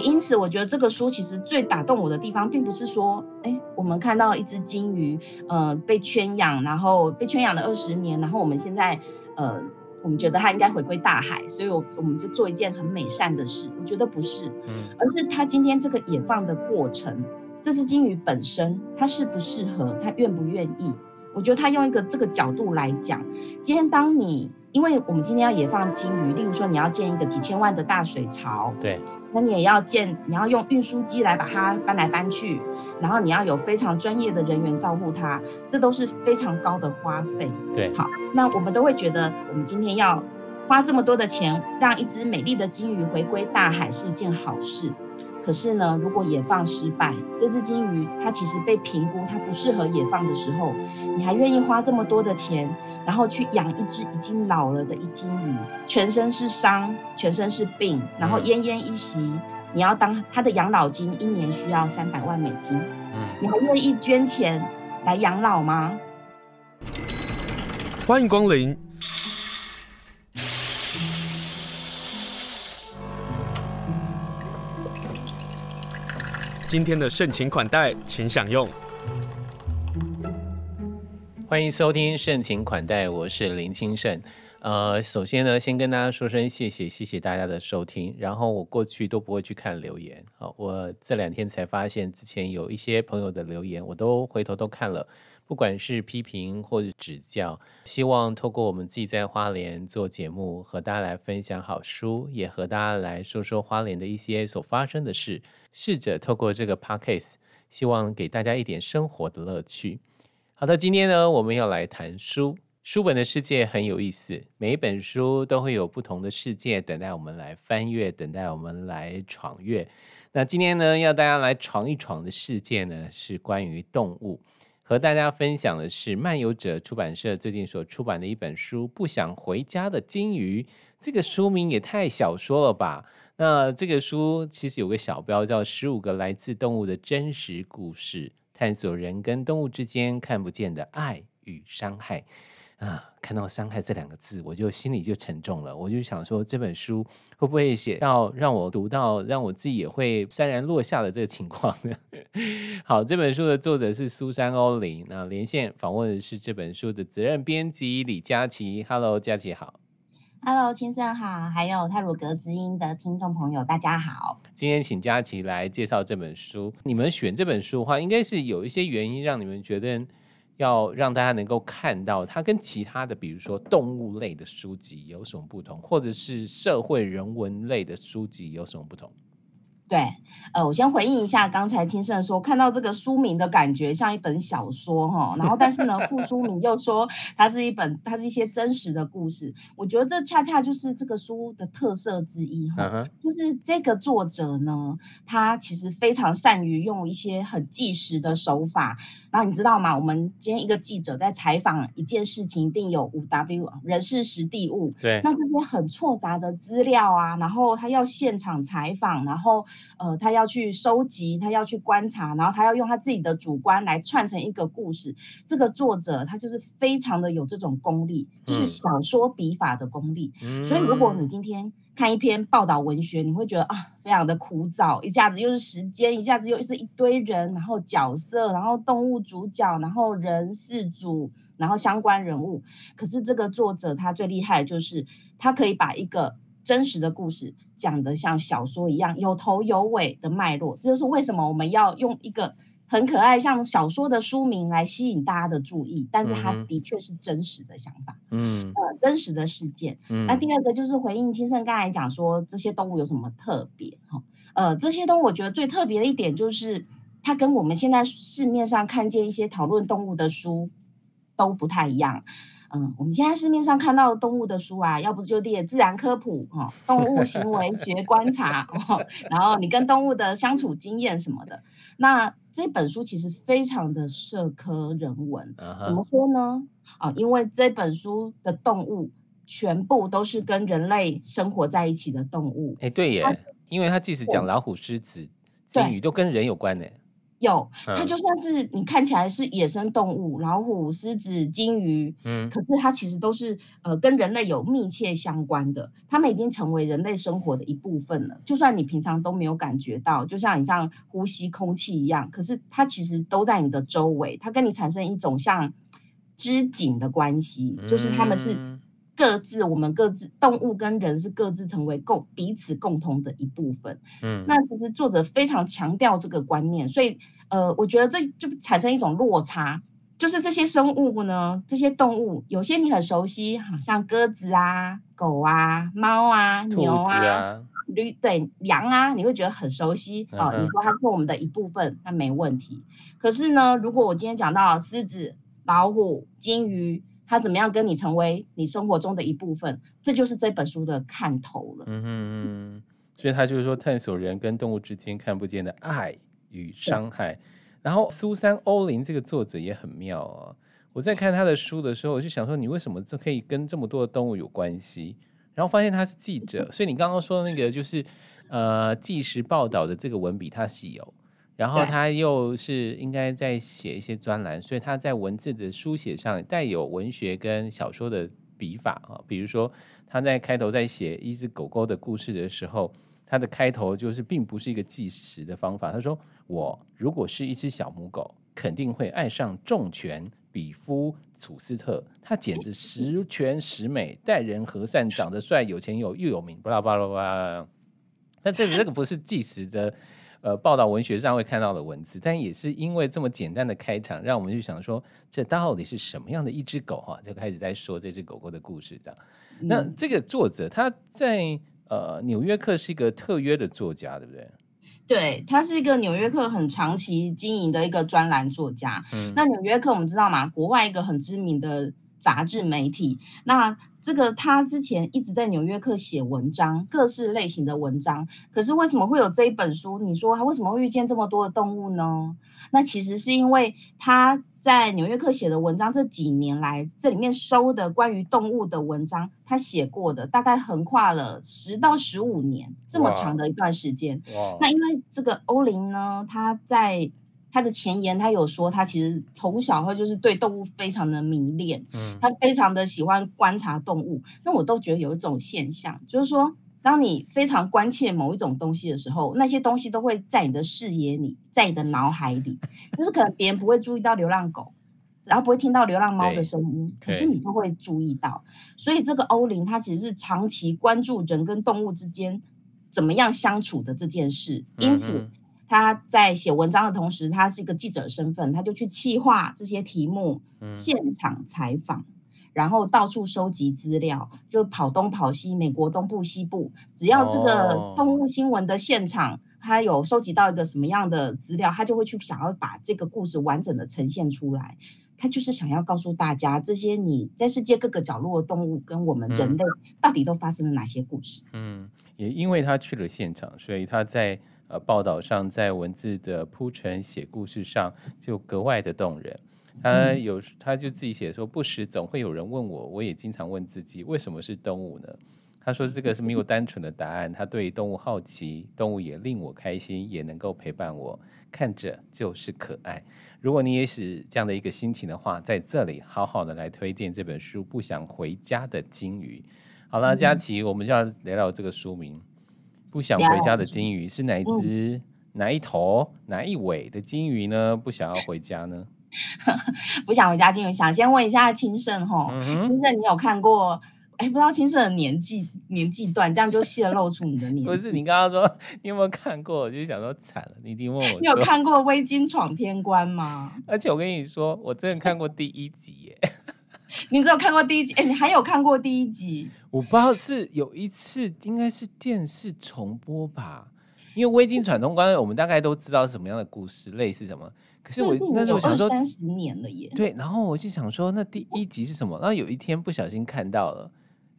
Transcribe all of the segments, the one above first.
也因此，我觉得这个书其实最打动我的地方，并不是说，哎，我们看到一只金鱼，呃，被圈养，然后被圈养了二十年，然后我们现在，呃，我们觉得它应该回归大海，所以我我们就做一件很美善的事。我觉得不是，嗯，而是它今天这个野放的过程，这只金鱼本身，它适不适合，它愿不愿意？我觉得它用一个这个角度来讲，今天当你，因为我们今天要野放金鱼，例如说你要建一个几千万的大水槽，对。那你也要建，你要用运输机来把它搬来搬去，然后你要有非常专业的人员照顾它，这都是非常高的花费。对，好，那我们都会觉得，我们今天要花这么多的钱，让一只美丽的金鱼回归大海是一件好事。可是呢，如果野放失败，这只金鱼它其实被评估它不适合野放的时候，你还愿意花这么多的钱？然后去养一只已经老了的一金鱼，全身是伤，全身是病，然后奄奄一息。嗯、你要当它的养老金，一年需要三百万美金。嗯，你还愿意捐钱来养老吗？欢迎光临。今天的盛情款待，请享用。欢迎收听盛情款待，我是林清盛。呃，首先呢，先跟大家说声谢谢，谢谢大家的收听。然后我过去都不会去看留言，好，我这两天才发现之前有一些朋友的留言，我都回头都看了，不管是批评或者指教，希望透过我们自己在花莲做节目，和大家来分享好书，也和大家来说说花莲的一些所发生的事，试着透过这个 podcast，希望给大家一点生活的乐趣。好的，今天呢，我们要来谈书。书本的世界很有意思，每一本书都会有不同的世界等待我们来翻阅，等待我们来闯阅。那今天呢，要大家来闯一闯的世界呢，是关于动物。和大家分享的是漫游者出版社最近所出版的一本书《不想回家的鲸鱼》。这个书名也太小说了吧？那这个书其实有个小标叫《十五个来自动物的真实故事》。探索人跟动物之间看不见的爱与伤害啊！看到“伤害”这两个字，我就心里就沉重了。我就想说，这本书会不会写到让我读到，让我自己也会潸然落下的这个情况呢？好，这本书的作者是苏珊·欧琳。那连线访问的是这本书的责任编辑李佳琦。Hello，佳琪好。Hello，清盛好，还有泰鲁格之音的听众朋友，大家好。今天请佳琪来介绍这本书。你们选这本书的话，应该是有一些原因让你们觉得要让大家能够看到它跟其他的，比如说动物类的书籍有什么不同，或者是社会人文类的书籍有什么不同？对，呃，我先回应一下刚才青盛说，看到这个书名的感觉像一本小说哈，然后但是呢，副书名又说它是一本，它是一些真实的故事。我觉得这恰恰就是这个书的特色之一哈，uh huh. 就是这个作者呢，他其实非常善于用一些很纪实的手法。然后你知道吗？我们今天一个记者在采访一件事情，一定有五 W 人事时地物。对，那这些很错杂的资料啊，然后他要现场采访，然后呃，他要去收集，他要去观察，然后他要用他自己的主观来串成一个故事。这个作者他就是非常的有这种功力，就是小说笔法的功力。嗯、所以如果你今天。看一篇报道文学，你会觉得啊，非常的枯燥，一下子又是时间，一下子又是一堆人，然后角色，然后动物主角，然后人事主，然后相关人物。可是这个作者他最厉害的就是，他可以把一个真实的故事讲得像小说一样有头有尾的脉络。这就是为什么我们要用一个。很可爱，像小说的书名来吸引大家的注意，但是它的确是真实的想法，嗯，呃，真实的事件。嗯，那第二个就是回应青盛刚才讲说这些动物有什么特别哈？呃，这些动物我觉得最特别的一点就是它跟我们现在市面上看见一些讨论动物的书都不太一样。嗯，我们现在市面上看到的动物的书啊，要不就列自然科普哈，动物行为学观察，然后你跟动物的相处经验什么的。那这本书其实非常的社科人文，uh huh. 怎么说呢？啊，因为这本书的动物全部都是跟人类生活在一起的动物。哎，对耶，因为它即使讲老虎、狮子、鲸鱼，都跟人有关呢。有，它就算是你看起来是野生动物，老虎、狮子、鲸鱼，嗯，可是它其实都是呃跟人类有密切相关的，它们已经成为人类生活的一部分了。就算你平常都没有感觉到，就像你像呼吸空气一样，可是它其实都在你的周围，它跟你产生一种像织锦的关系，就是它们是。各自，我们各自动物跟人是各自成为共彼此共同的一部分。嗯，那其实作者非常强调这个观念，所以呃，我觉得这就产生一种落差，就是这些生物呢，这些动物有些你很熟悉，好像鸽子啊、狗啊、猫啊、牛啊、驴对羊啊，你会觉得很熟悉哦。你说它是我们的一部分，那没问题。可是呢，如果我今天讲到狮子、老虎、金鱼。他怎么样跟你成为你生活中的一部分？这就是这本书的看头了。嗯嗯，所以他就是说，探索人跟动物之间看不见的爱与伤害。然后苏珊·欧林这个作者也很妙啊。我在看他的书的时候，我就想说，你为什么这可以跟这么多的动物有关系？然后发现他是记者，所以你刚刚说的那个就是呃，纪实报道的这个文笔，他是有。然后他又是应该在写一些专栏，所以他在文字的书写上带有文学跟小说的笔法啊。比如说他在开头在写一只狗狗的故事的时候，他的开头就是并不是一个计时的方法。他说：“我如果是一只小母狗，肯定会爱上重拳比夫楚斯特，他简直十全十美，待人和善，长得帅，有钱有又有名，巴拉巴拉巴拉。”那这这个不是计时的。呃，报道文学上会看到的文字，但也是因为这么简单的开场，让我们就想说，这到底是什么样的一只狗哈？就开始在说这只狗狗的故事这样。那这个作者他在呃《纽约客》是一个特约的作家，对不对？对，他是一个《纽约客》很长期经营的一个专栏作家。嗯，那《纽约客》我们知道吗？国外一个很知名的杂志媒体。那这个他之前一直在《纽约客》写文章，各式类型的文章。可是为什么会有这一本书？你说他为什么会遇见这么多的动物呢？那其实是因为他在《纽约客》写的文章这几年来，这里面收的关于动物的文章，他写过的大概横跨了十到十五年这么长的一段时间。那因为这个欧林呢，他在。他的前言，他有说，他其实从小会就是对动物非常的迷恋，嗯，他非常的喜欢观察动物。那我都觉得有一种现象，就是说，当你非常关切某一种东西的时候，那些东西都会在你的视野里，在你的脑海里，就是可能别人不会注意到流浪狗，然后不会听到流浪猫的声音，可是你就会注意到。所以这个欧林，他其实是长期关注人跟动物之间怎么样相处的这件事，因此。嗯他在写文章的同时，他是一个记者身份，他就去企划这些题目，现场采访，然后到处收集资料，就跑东跑西，美国东部西部，只要这个动物新闻的现场，他有收集到一个什么样的资料，他就会去想要把这个故事完整的呈现出来。他就是想要告诉大家，这些你在世界各个角落的动物跟我们人类到底都发生了哪些故事。嗯，也因为他去了现场，所以他在。呃，报道上在文字的铺陈写故事上就格外的动人。他有，他就自己写说，不时总会有人问我，我也经常问自己，为什么是动物呢？他说这个是没有单纯的答案，他对动物好奇，动物也令我开心，也能够陪伴我，看着就是可爱。如果你也是这样的一个心情的话，在这里好好的来推荐这本书《不想回家的鲸鱼》。好了，佳琪，我们就要聊聊这个书名。不想回家的金鱼是哪一只、嗯、哪一头、哪一尾的金鱼呢？不想要回家呢？不想回家金鱼，想先问一下青盛哈，青盛你有看过？哎，不知道青盛的年纪年纪段，这样就泄露出你的年纪。不是你刚刚说你有没有看过？我就想说惨了，你一定问我。你有看过《微鲸闯天关》吗？而且我跟你说，我真的看过第一集耶。你只有看过第一集，哎，你还有看过第一集？我不知道是有一次，应该是电视重播吧。因为《微鲸闯通关》，我们大概都知道是什么样的故事，类似什么。可是我那时候想说，三十年了耶。对，然后我就想说，那第一集是什么？然后有一天不小心看到了。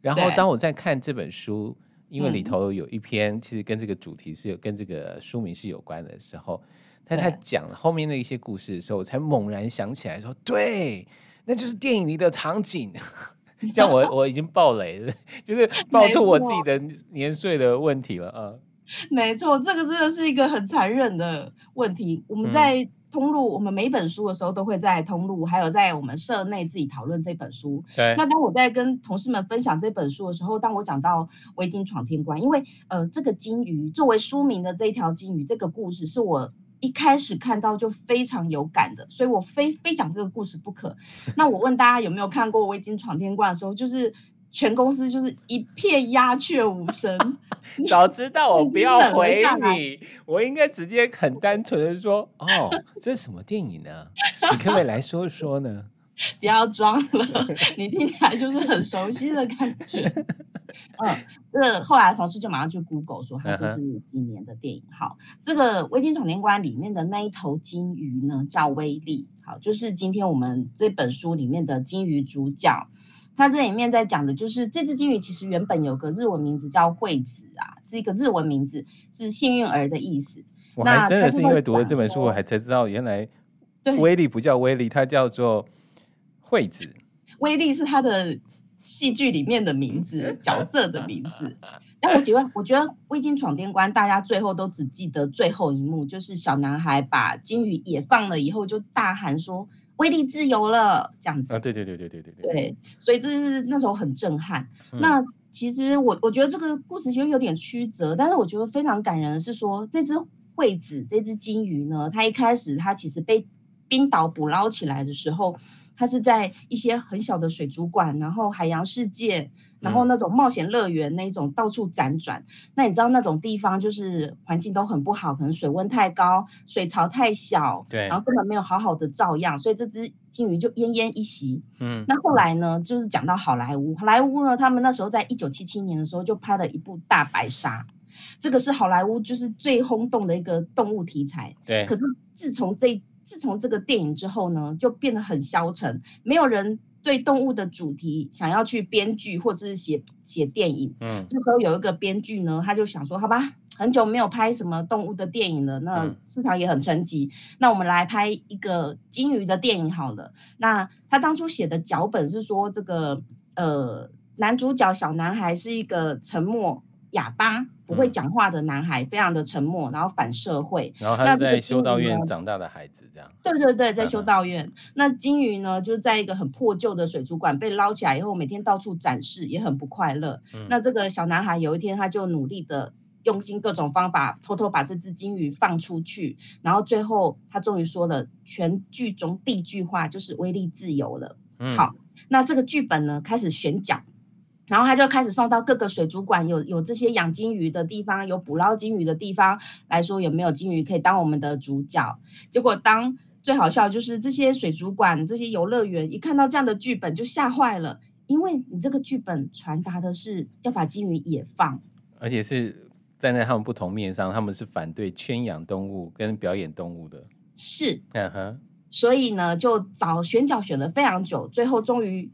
然后当我在看这本书，因为里头有一篇其实跟这个主题是有跟这个书名是有关的时候，他他讲后面的一些故事的时候，我才猛然想起来说，对。那就是电影里的场景，这样我我已经爆雷了，就是爆出我自己的年岁的问题了啊！没错，这个真的是一个很残忍的问题。我们在通路，嗯、我们每本书的时候，都会在通路，还有在我们社内自己讨论这本书。对。那当我在跟同事们分享这本书的时候，当我讲到威鲸闯天关，因为呃，这个金鱼作为书名的这一条金鱼，这个故事是我一开始看到就非常有感的，所以我非非讲这个故事不可。那我问大家有没有看过《我已经闯天关》的时候，就是。全公司就是一片鸦雀无声。早知道我不要 回你，我应该直接很单纯的说：“哦，这是什么电影呢？你可不可以来说说呢？” 不要装了，你听起来就是很熟悉的感觉。嗯，这个后来同事就马上去 Google 说：“他这是几年的电影？”好，这个《微鲸闯天关》里面的那一头金鱼呢，叫威力。好，就是今天我们这本书里面的金鱼主角。它这里面在讲的就是这只金鱼，其实原本有个日文名字叫惠子啊，是一个日文名字，是幸运儿的意思。我还真的是因为读了这本书，我还才知道原来威力不叫威力，它叫做惠子。威力是它的戏剧里面的名字，角色的名字。但我觉得，我觉得《未经闯天关》大家最后都只记得最后一幕，就是小男孩把金鱼也放了以后，就大喊说。威力自由了，这样子啊，对对对对对对对，对，所以这是那时候很震撼。嗯、那其实我我觉得这个故事其实有点曲折，但是我觉得非常感人的是说，这只惠子这只金鱼呢，它一开始它其实被冰岛捕捞起来的时候，它是在一些很小的水族馆，然后海洋世界。然后那种冒险乐园那种到处辗转，那你知道那种地方就是环境都很不好，可能水温太高，水槽太小，对，然后根本没有好好的照养，所以这只鲸鱼就奄奄一息。嗯，那后来呢，就是讲到好莱坞，好莱坞呢，他们那时候在一九七七年的时候就拍了一部《大白鲨》，这个是好莱坞就是最轰动的一个动物题材。对，可是自从这自从这个电影之后呢，就变得很消沉，没有人。对动物的主题想要去编剧或者是写写电影，嗯，这时候有一个编剧呢，他就想说，好吧，很久没有拍什么动物的电影了，那市场也很沉寂，那我们来拍一个金鱼的电影好了。那他当初写的脚本是说，这个呃男主角小男孩是一个沉默。哑巴不会讲话的男孩，嗯、非常的沉默，然后反社会。然后他在修道院长大的孩子，这样。对对对，在修道院。嗯、那金鱼呢，就是在一个很破旧的水族馆被捞起来以后，每天到处展示，也很不快乐。嗯、那这个小男孩有一天，他就努力的用尽各种方法，偷偷把这只金鱼放出去，然后最后他终于说了全剧中第一句话，就是威力自由了。嗯、好，那这个剧本呢，开始选角。然后他就开始送到各个水族馆，有有这些养金鱼的地方，有捕捞金鱼的地方来说，有没有金鱼可以当我们的主角？结果当最好笑就是这些水族馆、这些游乐园一看到这样的剧本就吓坏了，因为你这个剧本传达的是要把金鱼野放，而且是站在他们不同面上，他们是反对圈养动物跟表演动物的，是，嗯哼，所以呢就找选角选了非常久，最后终于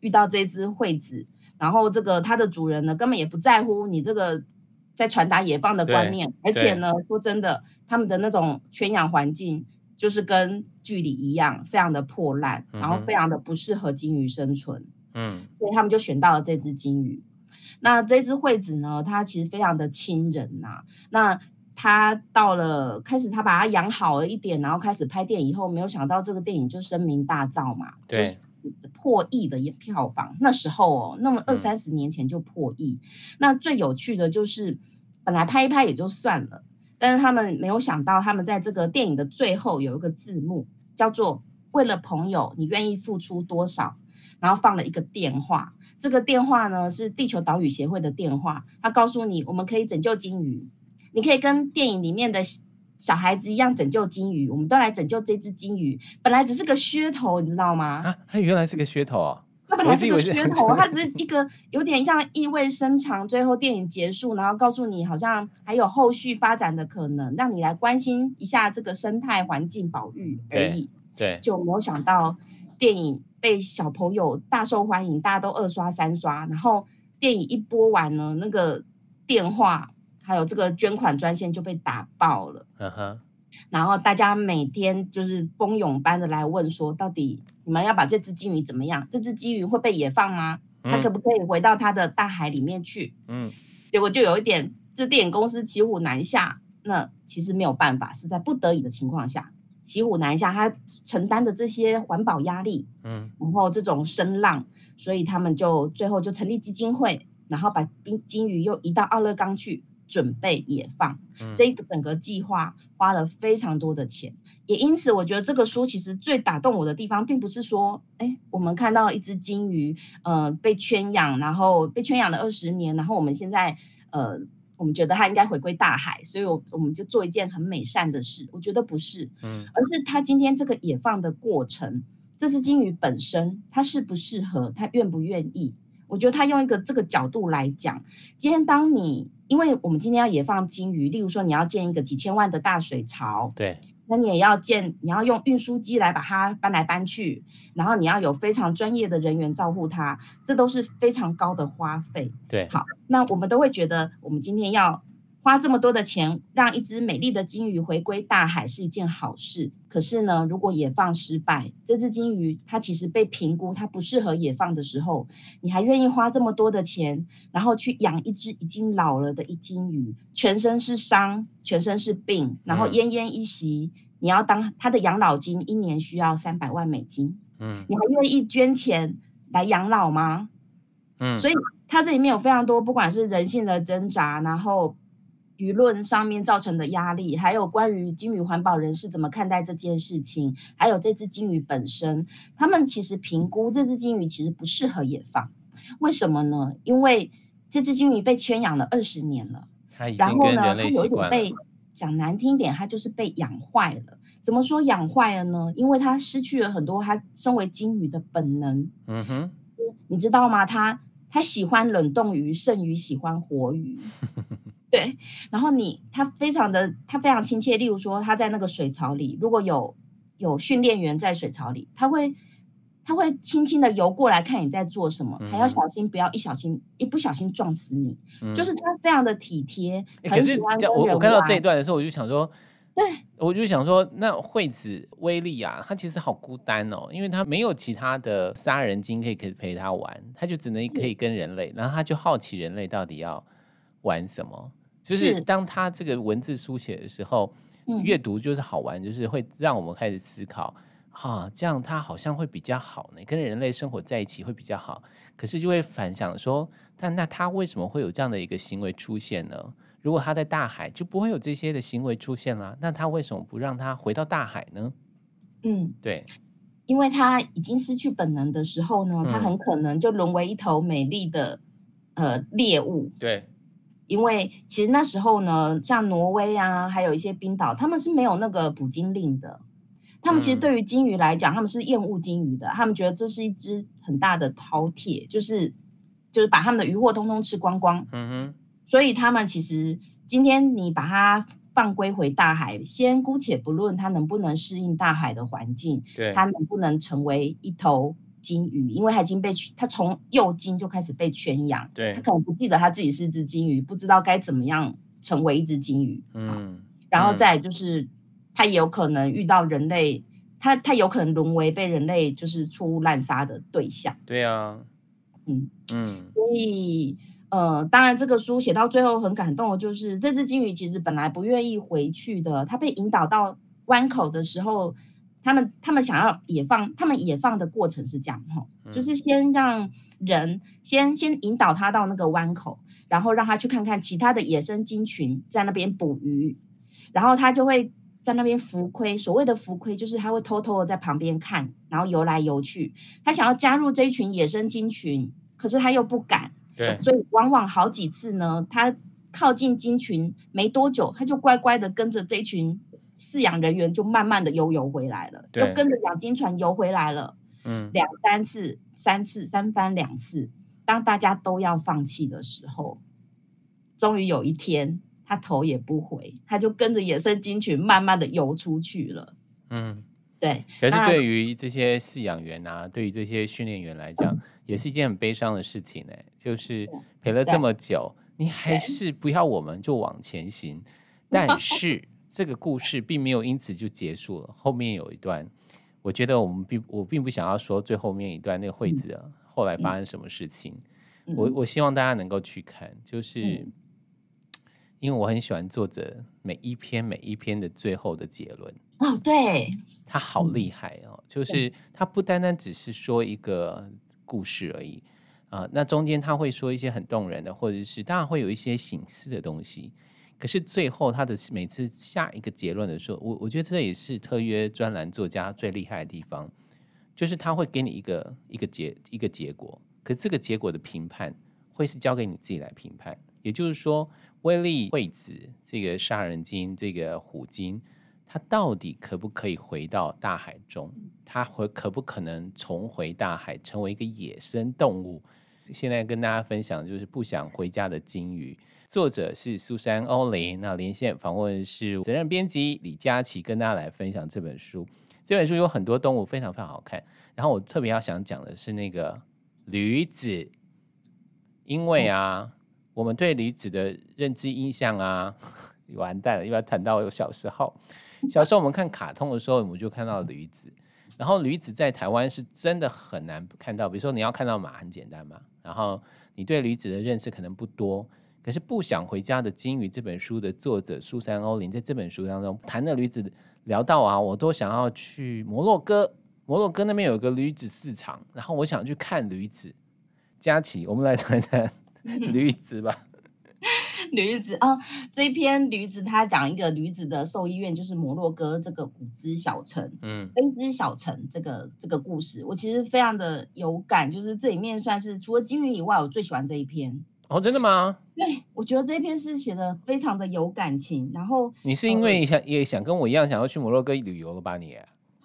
遇到这只惠子。然后这个它的主人呢，根本也不在乎你这个在传达野放的观念，而且呢，说真的，他们的那种圈养环境就是跟剧里一样，非常的破烂，然后非常的不适合金鱼生存。嗯，所以他们就选到了这只金鱼。那这只惠子呢，它其实非常的亲人呐、啊。那他到了开始，他把它养好了一点，然后开始拍电影以后，没有想到这个电影就声名大噪嘛。对。破亿的票房，那时候哦，那么二三十年前就破亿。嗯、那最有趣的就是，本来拍一拍也就算了，但是他们没有想到，他们在这个电影的最后有一个字幕，叫做“为了朋友，你愿意付出多少”，然后放了一个电话。这个电话呢是地球岛屿协会的电话，他告诉你，我们可以拯救鲸鱼，你可以跟电影里面的。小孩子一样拯救金鱼，我们都来拯救这只金鱼。本来只是个噱头，你知道吗？啊，它原来是个噱头啊！它本来是个噱头，它只是一个有点像意味深长。最后电影结束，然后告诉你好像还有后续发展的可能，让你来关心一下这个生态环境保育而已。对，对就没有想到电影被小朋友大受欢迎，大家都二刷三刷。然后电影一播完呢，那个电话。还有这个捐款专线就被打爆了，嗯哼，然后大家每天就是蜂拥般的来问说，到底你们要把这只金鱼怎么样？这只金鱼会被野放吗？它可不可以回到它的大海里面去？嗯，结果就有一点这电影公司骑虎难下，那其实没有办法，是在不得已的情况下骑虎难下，他承担的这些环保压力，嗯，然后这种声浪，所以他们就最后就成立基金会，然后把冰鲸鱼又移到奥勒冈去。准备野放，这一个整个计划花了非常多的钱，也因此我觉得这个书其实最打动我的地方，并不是说，哎，我们看到一只鲸鱼，呃，被圈养，然后被圈养了二十年，然后我们现在，呃，我们觉得它应该回归大海，所以我我们就做一件很美善的事。我觉得不是，嗯，而是它今天这个野放的过程，这只鲸鱼本身，它适不适合，它愿不愿意？我觉得他用一个这个角度来讲，今天当你，因为我们今天要野放金鱼，例如说你要建一个几千万的大水槽，对，那你也要建，你要用运输机来把它搬来搬去，然后你要有非常专业的人员照顾它，这都是非常高的花费。对，好，那我们都会觉得，我们今天要。花这么多的钱让一只美丽的金鱼回归大海是一件好事，可是呢，如果野放失败，这只金鱼它其实被评估它不适合野放的时候，你还愿意花这么多的钱，然后去养一只已经老了的一鲸鱼，全身是伤，全身是病，然后奄奄一息，嗯、你要当它的养老金一年需要三百万美金，嗯，你还愿意捐钱来养老吗？嗯，所以它这里面有非常多，不管是人性的挣扎，然后。舆论上面造成的压力，还有关于鲸鱼环保人士怎么看待这件事情，还有这只鲸鱼本身，他们其实评估这只鲸鱼其实不适合野放。为什么呢？因为这只鲸鱼被圈养了二十年了，然后呢，它有一点被讲难听点，它就是被养坏了。怎么说养坏了呢？因为它失去了很多它身为鲸鱼的本能。嗯哼，你知道吗？它它喜欢冷冻鱼胜于喜欢活鱼。对，然后你他非常的他非常亲切，例如说他在那个水槽里，如果有有训练员在水槽里，他会他会轻轻的游过来看你在做什么，嗯、还要小心不要一小心一不小心撞死你，嗯、就是他非常的体贴，很喜欢。我我看到这一段的时候，我就想说，对，我就想说，那惠子威利啊，他其实好孤单哦，因为他没有其他的杀人鲸可以可以陪他玩，他就只能可以跟人类，然后他就好奇人类到底要玩什么。就是当他这个文字书写的时候，阅读就是好玩，就是会让我们开始思考，哈，这样他好像会比较好呢，跟人类生活在一起会比较好。可是就会反想说，但那他为什么会有这样的一个行为出现呢？如果他在大海，就不会有这些的行为出现啦。那他为什么不让他回到大海呢？嗯，对，因为他已经失去本能的时候呢，他很可能就沦为一头美丽的呃猎物。对。因为其实那时候呢，像挪威啊，还有一些冰岛，他们是没有那个捕鲸令的。他们其实对于鲸鱼来讲，他们是厌恶鲸鱼的。他们觉得这是一只很大的饕餮，就是就是把他们的渔获通通吃光光。嗯哼。所以他们其实今天你把它放归回大海，先姑且不论它能不能适应大海的环境，对，它能不能成为一头。鲸鱼，因为它已经被它从幼鲸就开始被圈养，对，它可能不记得它自己是只金鱼，不知道该怎么样成为一只金鱼。嗯，然后再就是，它也有可能遇到人类，它它有可能沦为被人类就是错误滥杀的对象。对啊，嗯嗯，所以呃，当然这个书写到最后很感动的就是这只金鱼其实本来不愿意回去的，它被引导到湾口的时候。他们他们想要野放，他们野放的过程是这样哈，就是先让人先先引导他到那个湾口，然后让他去看看其他的野生鲸群在那边捕鱼，然后他就会在那边浮亏。所谓的浮亏，就是他会偷偷的在旁边看，然后游来游去。他想要加入这一群野生鲸群，可是他又不敢。对，所以往往好几次呢，他靠近鲸群没多久，他就乖乖的跟着这群。饲养人员就慢慢的游游回来了，对又跟着养金船游回来了，嗯，两三次、三次、三番两次。当大家都要放弃的时候，终于有一天，他头也不回，他就跟着野生金群慢慢的游出去了。嗯，对。可是对于这些饲养员啊，对于这些训练员来讲，嗯、也是一件很悲伤的事情呢。就是陪了这么久，你还是不要我们就往前行，但是。这个故事并没有因此就结束了，后面有一段，我觉得我们并我并不想要说最后面一段那个惠子、啊嗯、后来发生什么事情，嗯、我我希望大家能够去看，就是、嗯、因为我很喜欢作者每一篇每一篇的最后的结论。哦，对，他好厉害哦，嗯、就是他不单单只是说一个故事而已啊、呃，那中间他会说一些很动人的，或者是当然会有一些醒思的东西。可是最后他的每次下一个结论的时候，我我觉得这也是特约专栏作家最厉害的地方，就是他会给你一个一个结一个结果，可这个结果的评判会是交给你自己来评判。也就是说，威力惠子这个杀人鲸，这个虎鲸，它到底可不可以回到大海中？它会可不可能重回大海，成为一个野生动物？现在跟大家分享就是不想回家的鲸鱼。作者是苏珊·欧琳，那连线访问是责任编辑李佳琦，跟大家来分享这本书。这本书有很多动物，非常非常好看。然后我特别要想讲的是那个驴子，因为啊，我们对驴子的认知印象啊，完蛋了，又要谈到我小时候。小时候我们看卡通的时候，我们就看到驴子。然后驴子在台湾是真的很难看到，比如说你要看到马很简单嘛。然后你对驴子的认识可能不多。可是不想回家的金鱼这本书的作者苏珊·欧林在这本书当中谈的驴子聊到啊，我都想要去摩洛哥，摩洛哥那边有个驴子市场，然后我想去看驴子。佳琪，我们来谈谈 驴子吧。驴子啊，这一篇驴子，他讲一个驴子的兽医院，就是摩洛哥这个古兹小城，嗯，菲兹小城这个这个故事，我其实非常的有感，就是这里面算是除了金鱼以外，我最喜欢这一篇。哦，真的吗？对，我觉得这篇是写的非常的有感情。然后你是因为想、呃、也想跟我一样想要去摩洛哥旅游了吧？你？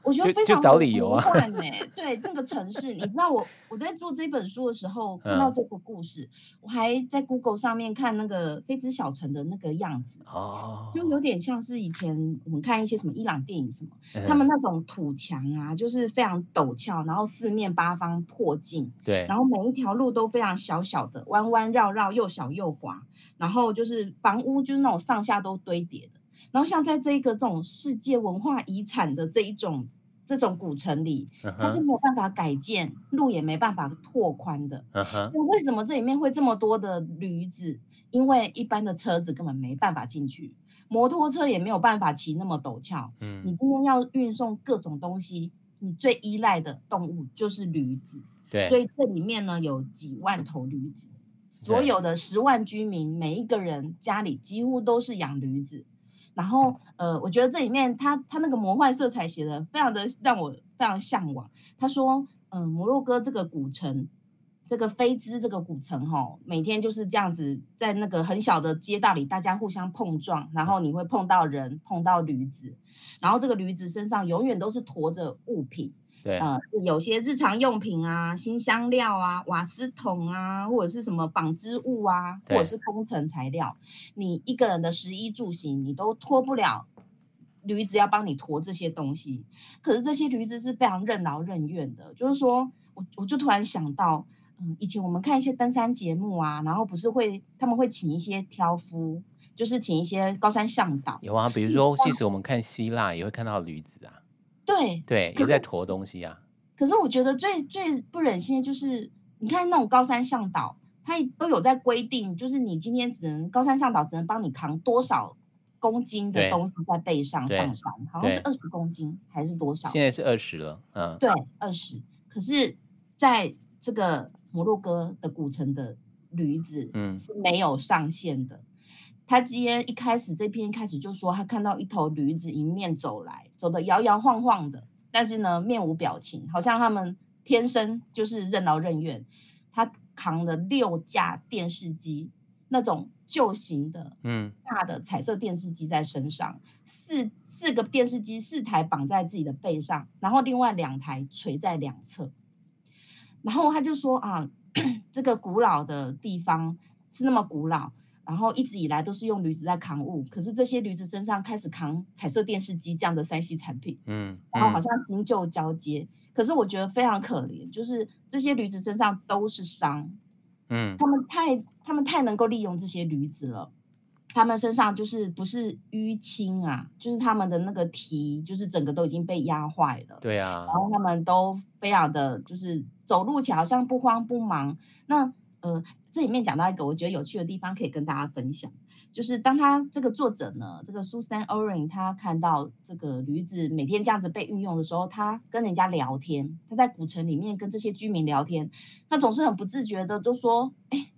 我觉得非常找理由啊！对这个城市，你知道我我在做这本书的时候看到这个故事，嗯、我还在 Google 上面看那个菲兹小城的那个样子哦，就有点像是以前我们看一些什么伊朗电影什么，嗯、他们那种土墙啊，就是非常陡峭，然后四面八方破镜，对，然后每一条路都非常小小的，弯弯绕绕，又小又滑，然后就是房屋就是那种上下都堆叠的，然后像在这一个这种世界文化遗产的这一种。这种古城里，它是没有办法改建，路也没办法拓宽的。那、uh huh. 为什么这里面会这么多的驴子？因为一般的车子根本没办法进去，摩托车也没有办法骑那么陡峭。嗯，你今天要运送各种东西，你最依赖的动物就是驴子。对，所以这里面呢有几万头驴子，所有的十万居民，每一个人家里几乎都是养驴子。然后，呃，我觉得这里面他他那个魔幻色彩写的非常的让我非常向往。他说，嗯、呃，摩洛哥这个古城，这个菲兹这个古城哈、哦，每天就是这样子，在那个很小的街道里，大家互相碰撞，然后你会碰到人，碰到驴子，然后这个驴子身上永远都是驮着物品。对，呃，有些日常用品啊，新香料啊，瓦斯桶啊，或者是什么纺织物啊，或者是工程材料，你一个人的食衣住行，你都拖不了，驴子要帮你驮这些东西。可是这些驴子是非常任劳任怨的，就是说我我就突然想到，嗯，以前我们看一些登山节目啊，然后不是会他们会请一些挑夫，就是请一些高山向导。有啊，比如说，其实我们看希腊也会看到驴子啊。对对，也在驮东西啊。可是我觉得最最不忍心的就是，你看那种高山向导，他都有在规定，就是你今天只能高山向导只能帮你扛多少公斤的东西在背上上山，好像是二十公斤还是多少？现在是二十了，嗯，对，二十。可是在这个摩洛哥的古城的驴子，嗯，是没有上限的。他今天一开始这篇开始就说，他看到一头驴子迎面走来，走得摇摇晃晃的，但是呢，面无表情，好像他们天生就是任劳任怨。他扛了六架电视机，那种旧型的，嗯，大的彩色电视机在身上，四四个电视机，四台绑在自己的背上，然后另外两台垂在两侧。然后他就说啊，这个古老的地方是那么古老。然后一直以来都是用驴子在扛物，可是这些驴子身上开始扛彩色电视机这样的三 C 产品，嗯，嗯，然后好像新旧交接。可是我觉得非常可怜，就是这些驴子身上都是伤，嗯，他们太他们太能够利用这些驴子了，他们身上就是不是淤青啊，就是他们的那个蹄就是整个都已经被压坏了，对啊，然后他们都非常的就是走路起来好像不慌不忙，那呃。这里面讲到一个我觉得有趣的地方，可以跟大家分享，就是当他这个作者呢，这个 Susan Oren，他看到这个驴子每天这样子被运用的时候，他跟人家聊天，他在古城里面跟这些居民聊天，他总是很不自觉的都说：“哎，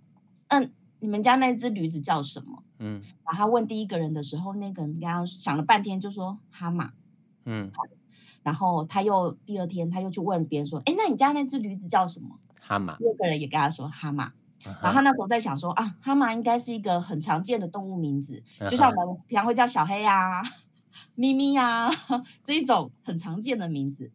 嗯，你们家那只驴子叫什么？”嗯，然后他问第一个人的时候，那个人刚刚想了半天就说：“哈马。”嗯，然后他又第二天他又去问别人说：“哎，那你家那只驴子叫什么？”哈马。第二个人也跟他说：“哈马。”然后他那时候在想说啊，哈马应该是一个很常见的动物名字，就像我们平常会叫小黑啊、咪咪啊 这一种很常见的名字。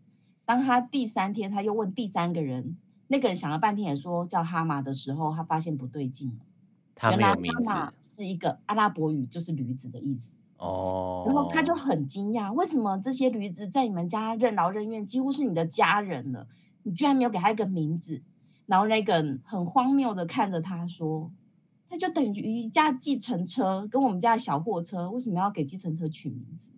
当他第三天他又问第三个人，那个人想了半天也说叫哈马的时候，他发现不对劲了。他没有名字。原来哈马是一个阿拉伯语，就是驴子的意思。哦。然后他就很惊讶，为什么这些驴子在你们家任劳任怨，几乎是你的家人了，你居然没有给他一个名字？然后 Regan 很荒谬的看着他说：“他就等于一架计程车，跟我们家的小货车，为什么要给计程车取名字？”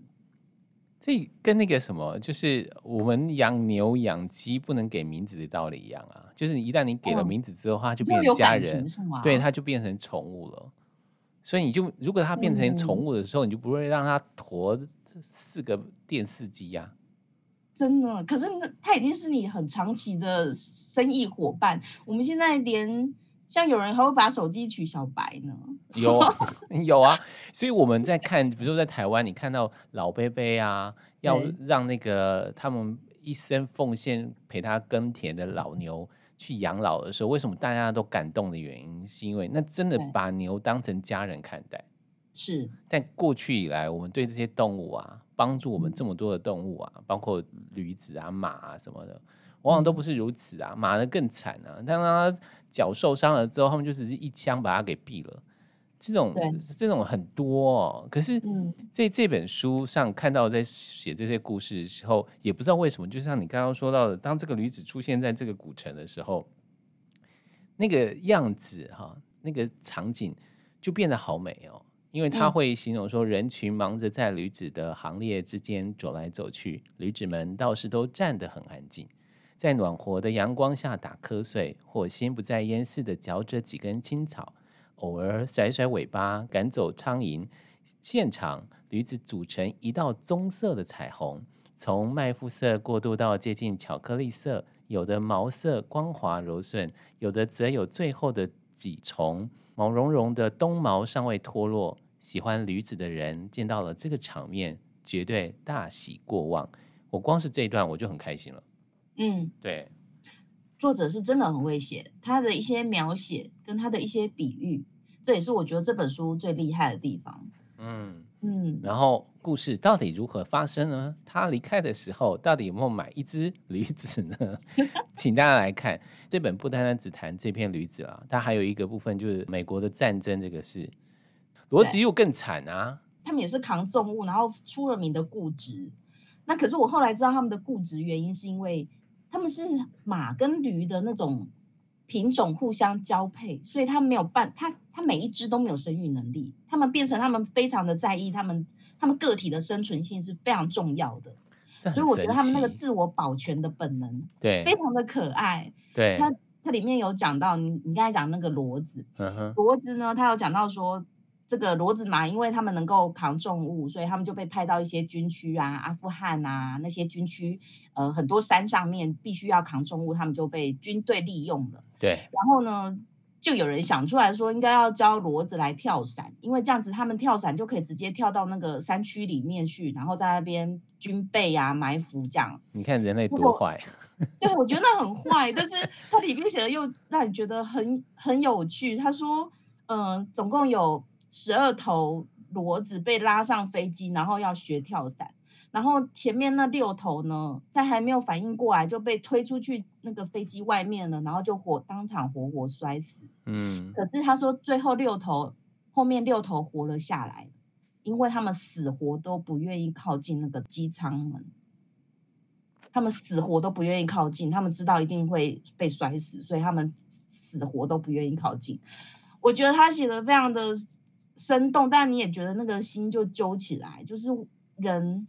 这跟那个什么，就是我们养牛养鸡不能给名字的道理一样啊。就是一旦你给了名字之后，它就变成家人，对，它就变成宠物了。所以你就如果它变成宠物的时候，嗯、你就不会让它驮四个电视机呀、啊。真的，可是那他已经是你很长期的生意伙伴。我们现在连像有人还会把手机取小白呢，有 有啊。所以我们在看，比如说在台湾，你看到老伯伯啊，要让那个他们一生奉献陪他耕田的老牛去养老的时候，为什么大家都感动的原因，是因为那真的把牛当成家人看待。是，但过去以来，我们对这些动物啊。帮助我们这么多的动物啊，包括驴子啊、马啊什么的，往往都不是如此啊。马的更惨啊，当它脚受伤了之后，他们就只是一枪把它给毙了。这种这种很多哦。可是，在这本书上看到，在写这些故事的时候，也不知道为什么，就像你刚刚说到的，当这个驴子出现在这个古城的时候，那个样子哈，那个场景就变得好美哦。因为他会形容说，人群忙着在驴子的行列之间走来走去，驴子们倒是都站得很安静，在暖和的阳光下打瞌睡，或心不在焉似的嚼着几根青草，偶尔甩甩尾巴赶走苍蝇。现场，驴子组成一道棕色的彩虹，从麦麸色过渡到接近巧克力色，有的毛色光滑柔顺，有的则有最后的几重毛茸茸的冬毛尚未脱落。喜欢驴子的人见到了这个场面，绝对大喜过望。我光是这一段我就很开心了。嗯，对，作者是真的很会写，他的一些描写跟他的一些比喻，这也是我觉得这本书最厉害的地方。嗯嗯，然后故事到底如何发生呢？他离开的时候到底有没有买一只驴子呢？请大家来看这本，不单单只谈这片驴子啦，它还有一个部分就是美国的战争这个事。逻辑又更惨啊！他们也是扛重物，然后出了名的固执。那可是我后来知道他们的固执原因是因为他们是马跟驴的那种品种互相交配，所以他们没有办他他每一只都没有生育能力。他们变成他们非常的在意他们他们个体的生存性是非常重要的。所以我觉得他们那个自我保全的本能对非常的可爱。对，它它里面有讲到你你刚才讲那个骡子，骡子呢，它有讲到说。这个骡子嘛，因为他们能够扛重物，所以他们就被派到一些军区啊，阿富汗啊那些军区，呃，很多山上面必须要扛重物，他们就被军队利用了。对。然后呢，就有人想出来说，应该要教骡子来跳伞，因为这样子他们跳伞就可以直接跳到那个山区里面去，然后在那边军备啊埋伏这样。你看人类多坏。对，我觉得那很坏，但是它里面写的又让你觉得很很有趣。他说，嗯、呃，总共有。十二头骡子被拉上飞机，然后要学跳伞，然后前面那六头呢，在还没有反应过来就被推出去那个飞机外面了，然后就活当场活活摔死。嗯，可是他说最后六头后面六头活了下来，因为他们死活都不愿意靠近那个机舱门，他们死活都不愿意靠近，他们知道一定会被摔死，所以他们死活都不愿意靠近。我觉得他写的非常的。生动，但你也觉得那个心就揪起来，就是人，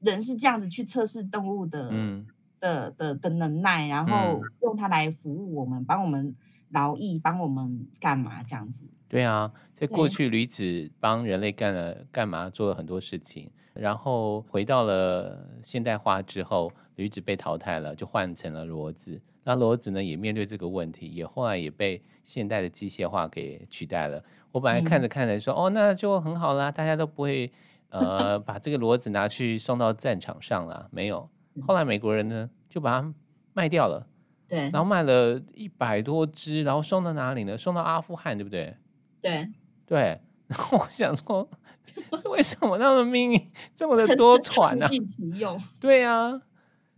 人是这样子去测试动物的，嗯、的的的能耐，然后用它来服务我们，帮我们劳役，帮我们干嘛这样子？对啊，在过去驴子帮人类干了干嘛，做了很多事情，然后回到了现代化之后，驴子被淘汰了，就换成了骡子。那骡子呢，也面对这个问题，也后来也被现代的机械化给取代了。我本来看着看着说，嗯、哦，那就很好啦，大家都不会呃把这个骡子拿去送到战场上了，没有。后来美国人呢就把它卖掉了，对，然后卖了一百多只，然后送到哪里呢？送到阿富汗，对不对？对对。然后我想说，为什么他们命运这么的多舛呢、啊？对啊，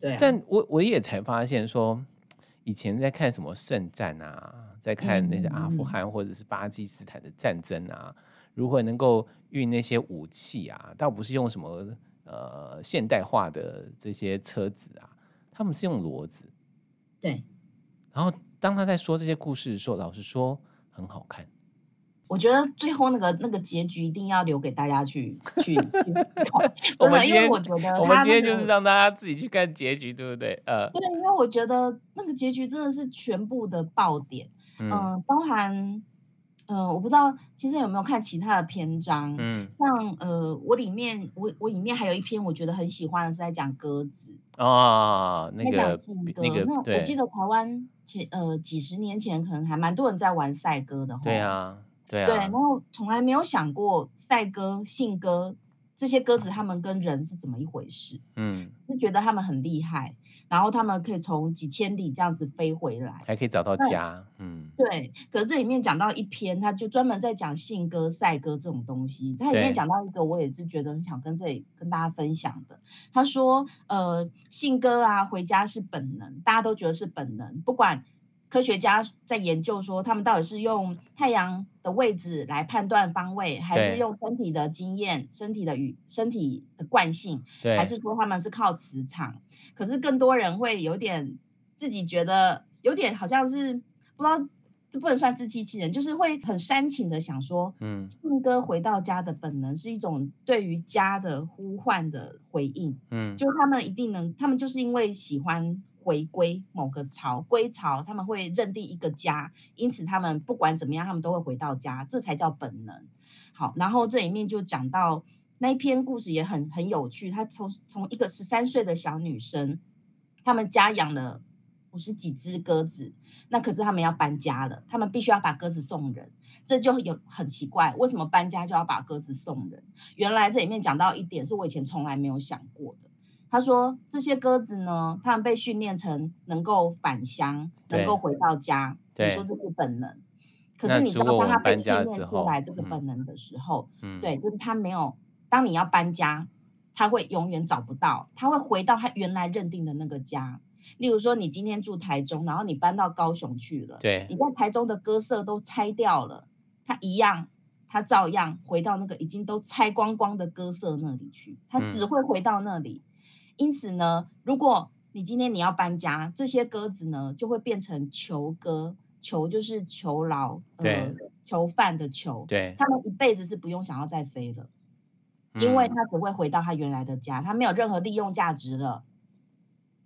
对啊。但我我也才发现说。以前在看什么圣战啊，在看那些阿富汗或者是巴基斯坦的战争啊，嗯、如何能够运那些武器啊，倒不是用什么呃现代化的这些车子啊，他们是用骡子。对。然后当他在说这些故事的时候，老实说很好看。我觉得最后那个那个结局一定要留给大家去去。去 我们因为我觉得、那个、我们今天就是让大家自己去看结局，对不对？呃，对，因为我觉得那个结局真的是全部的爆点，嗯、呃，包含，嗯、呃，我不知道其实有没有看其他的篇章，嗯，像呃，我里面我我里面还有一篇我觉得很喜欢的是在讲鸽子哦，那讲信鸽，那个那我记得台湾前呃几十年前可能还蛮多人在玩赛鸽的，对啊。对，啊、对，然后从来没有想过赛鸽、信鸽这些鸽子，它们跟人是怎么一回事？嗯，是觉得它们很厉害，然后他们可以从几千里这样子飞回来，还可以找到家。嗯，对。可是这里面讲到一篇，他就专门在讲信鸽、赛鸽这种东西。它里面讲到一个，我也是觉得很想跟这里跟大家分享的。他说，呃，信鸽啊，回家是本能，大家都觉得是本能，不管。科学家在研究说，他们到底是用太阳的位置来判断方位，还是用身体的经验、身体的与、身体的惯性，还是说他们是靠磁场？可是更多人会有点自己觉得有点好像是不知道，这不能算自欺欺人，就是会很煽情的想说，嗯，信哥回到家的本能是一种对于家的呼唤的回应，嗯，就他们一定能，他们就是因为喜欢。回归某个巢，归巢，他们会认定一个家，因此他们不管怎么样，他们都会回到家，这才叫本能。好，然后这里面就讲到那一篇故事也很很有趣，他从从一个十三岁的小女生，他们家养了五十几只鸽子，那可是他们要搬家了，他们必须要把鸽子送人，这就有很奇怪，为什么搬家就要把鸽子送人？原来这里面讲到一点是我以前从来没有想过的。他说：“这些鸽子呢，它们被训练成能够返乡，能够回到家。你说这是本能，可是你知道，当它被训练出来这个本能的时候，嗯、对，就是它没有。当你要搬家，它会永远找不到，它会回到它原来认定的那个家。例如说，你今天住台中，然后你搬到高雄去了，对，你在台中的鸽舍都拆掉了，它一样，他照样回到那个已经都拆光光的鸽舍那里去，他只会回到那里。嗯”因此呢，如果你今天你要搬家，这些鸽子呢就会变成囚鸽，囚就是囚牢，呃，囚犯的囚。对，他们一辈子是不用想要再飞了，因为他只会回到他原来的家，他没有任何利用价值了，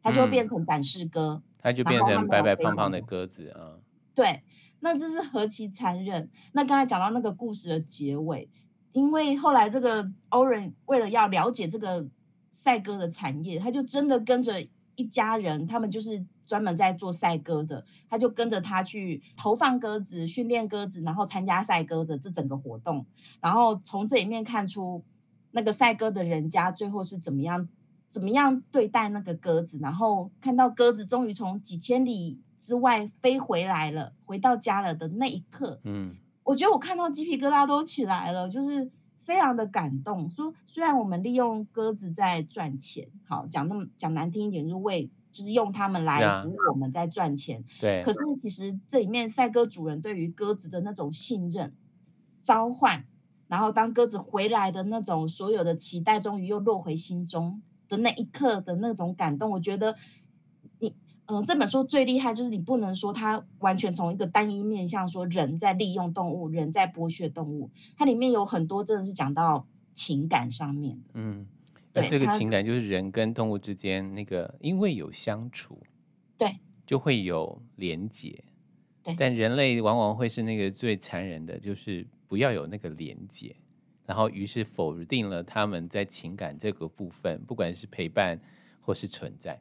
他就变成展示鸽，他就变成白白胖胖的鸽子啊。对，那这是何其残忍！那刚才讲到那个故事的结尾，因为后来这个欧仁为了要了解这个。赛鸽的产业，他就真的跟着一家人，他们就是专门在做赛鸽的，他就跟着他去投放鸽子、训练鸽子，然后参加赛鸽的这整个活动，然后从这里面看出那个赛鸽的人家最后是怎么样、怎么样对待那个鸽子，然后看到鸽子终于从几千里之外飞回来了，回到家了的那一刻，嗯，我觉得我看到鸡皮疙瘩都起来了，就是。非常的感动，说虽然我们利用鸽子在赚钱，好讲那么讲难听一点，就是为就是用它们来服务我们在赚钱。对。可是其实这里面赛鸽主人对于鸽子的那种信任、召唤，然后当鸽子回来的那种所有的期待，终于又落回心中的那一刻的那种感动，我觉得。嗯，这本书最厉害就是你不能说它完全从一个单一面向说人在利用动物，人在剥削动物，它里面有很多真的是讲到情感上面的。嗯，对，这个情感就是人跟动物之间那个，因为有相处，对，就会有连结。对。但人类往往会是那个最残忍的，就是不要有那个连结，然后于是否定了他们在情感这个部分，不管是陪伴或是存在。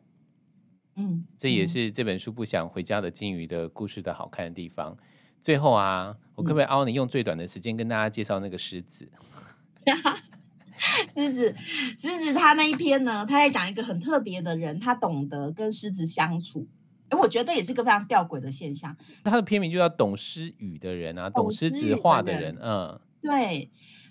嗯，这也是这本书《不想回家的鲸鱼》的故事的好看的地方。最后啊，我可不可以凹你用最短的时间跟大家介绍那个狮子？狮子，狮子，他那一篇呢，他在讲一个很特别的人，他懂得跟狮子相处。哎，我觉得也是一个非常吊诡的现象。他的片名就叫“懂狮语的人”啊，懂狮子话的人。嗯，对，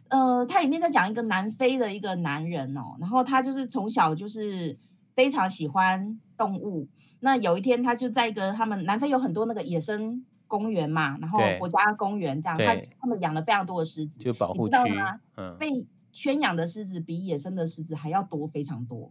呃，他里面在讲一个南非的一个男人哦，然后他就是从小就是非常喜欢动物。那有一天，他就在一个他们南非有很多那个野生公园嘛，然后国家公园这样，他他们养了非常多的狮子，就保护区，你知道吗？嗯，被圈养的狮子比野生的狮子还要多，非常多。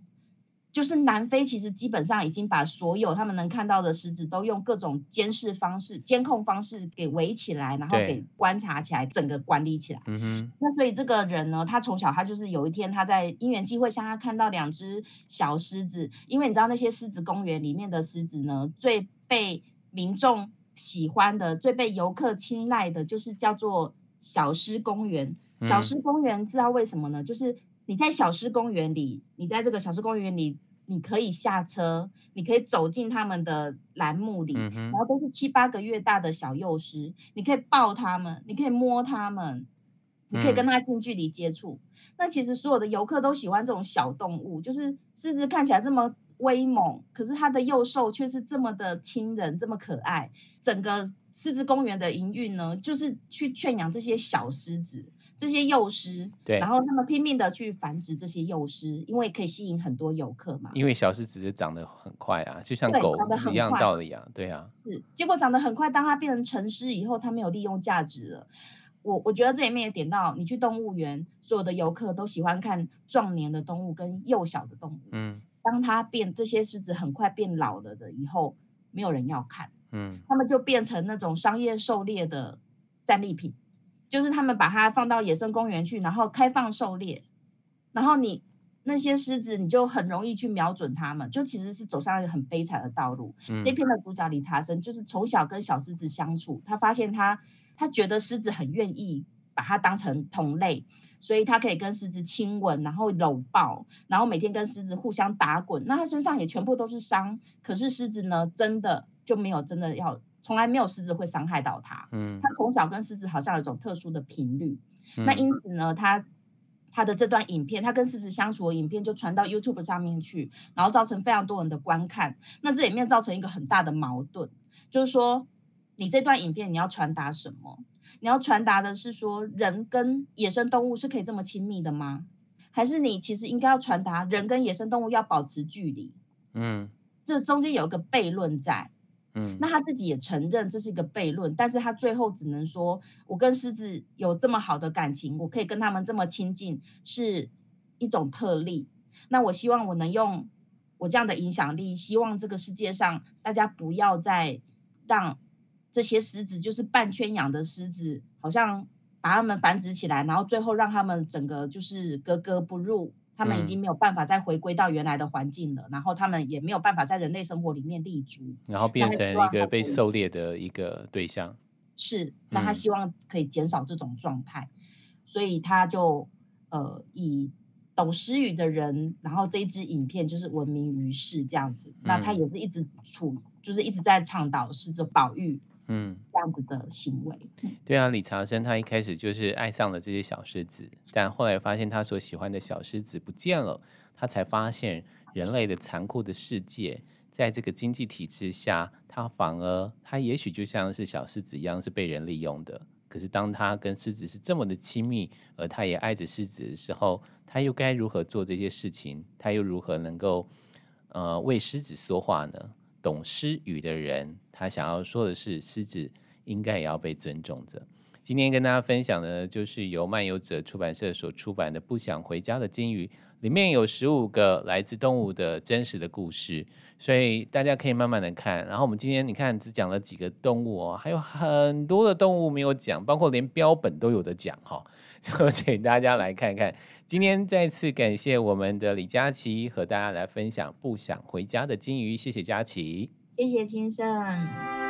就是南非其实基本上已经把所有他们能看到的狮子都用各种监视方式、监控方式给围起来，然后给观察起来，整个管理起来。嗯哼。那所以这个人呢，他从小他就是有一天他在因缘际会下，他看到两只小狮子，因为你知道那些狮子公园里面的狮子呢，最被民众喜欢的、最被游客青睐的，就是叫做小狮公园。小狮公园知道为什么呢？就是你在小狮公园里，你在这个小狮公园里，你可以下车，你可以走进他们的栏目里，嗯，然后都是七八个月大的小幼狮，你可以抱他们，你可以摸他们，你可以跟他近距离接触。嗯。那其实所有的游客都喜欢这种小动物，就是狮子看起来这么威猛，可是它的幼兽却是这么的亲人，这么可爱。整个狮子公园的营运呢，就是去圈养这些小狮子。这些幼狮，对，然后他们拼命的去繁殖这些幼狮，因为可以吸引很多游客嘛。因为小狮子是长得很快啊，就像狗一样道理啊，对啊。是，结果长得很快，当它变成成狮以后，它没有利用价值了。我我觉得这里面也点到，你去动物园，所有的游客都喜欢看壮年的动物跟幼小的动物。嗯，当它变这些狮子很快变老了的以后，没有人要看。嗯，他们就变成那种商业狩猎的战利品。就是他们把它放到野生公园去，然后开放狩猎，然后你那些狮子，你就很容易去瞄准它们，就其实是走上一个很悲惨的道路。嗯。这篇的主角理查森就是从小跟小狮子相处，他发现他他觉得狮子很愿意把它当成同类，所以他可以跟狮子亲吻，然后搂抱，然后每天跟狮子互相打滚。那他身上也全部都是伤，可是狮子呢，真的就没有真的要。从来没有狮子会伤害到他。嗯，他从小跟狮子好像有一种特殊的频率。嗯、那因此呢，他他的这段影片，他跟狮子相处的影片就传到 YouTube 上面去，然后造成非常多人的观看。那这里面造成一个很大的矛盾，就是说，你这段影片你要传达什么？你要传达的是说，人跟野生动物是可以这么亲密的吗？还是你其实应该要传达人跟野生动物要保持距离？嗯，这中间有一个悖论在。嗯，那他自己也承认这是一个悖论，但是他最后只能说，我跟狮子有这么好的感情，我可以跟他们这么亲近，是一种特例。那我希望我能用我这样的影响力，希望这个世界上大家不要再让这些狮子，就是半圈养的狮子，好像把它们繁殖起来，然后最后让他们整个就是格格不入。他们已经没有办法再回归到原来的环境了，嗯，然后他们也没有办法在人类生活里面立足，然后变成一个被狩猎的一个对象。是，那他希望可以减少这种状态，嗯，所以他就呃以懂诗语的人，然后这一支影片就是闻名于世这样子，嗯。那他也是一直处，就是一直在倡导狮子保育。嗯，这样子的行为，对啊，李长生他一开始就是爱上了这些小狮子，但后来发现他所喜欢的小狮子不见了，他才发现人类的残酷的世界，在这个经济体制下，他反而他也许就像是小狮子一样是被人利用的。可是当他跟狮子是这么的亲密，而他也爱着狮子的时候，他又该如何做这些事情？他又如何能够呃为狮子说话呢？懂狮语的人，他想要说的是，狮子应该也要被尊重着。今天跟大家分享的，就是由漫游者出版社所出版的《不想回家的鲸鱼》，里面有十五个来自动物的真实的故事，所以大家可以慢慢的看。然后我们今天你看只讲了几个动物哦，还有很多的动物没有讲，包括连标本都有的讲哈，就请大家来看看。今天再次感谢我们的李佳琦和大家来分享《不想回家的鲸鱼》，谢谢佳琪，谢谢青盛。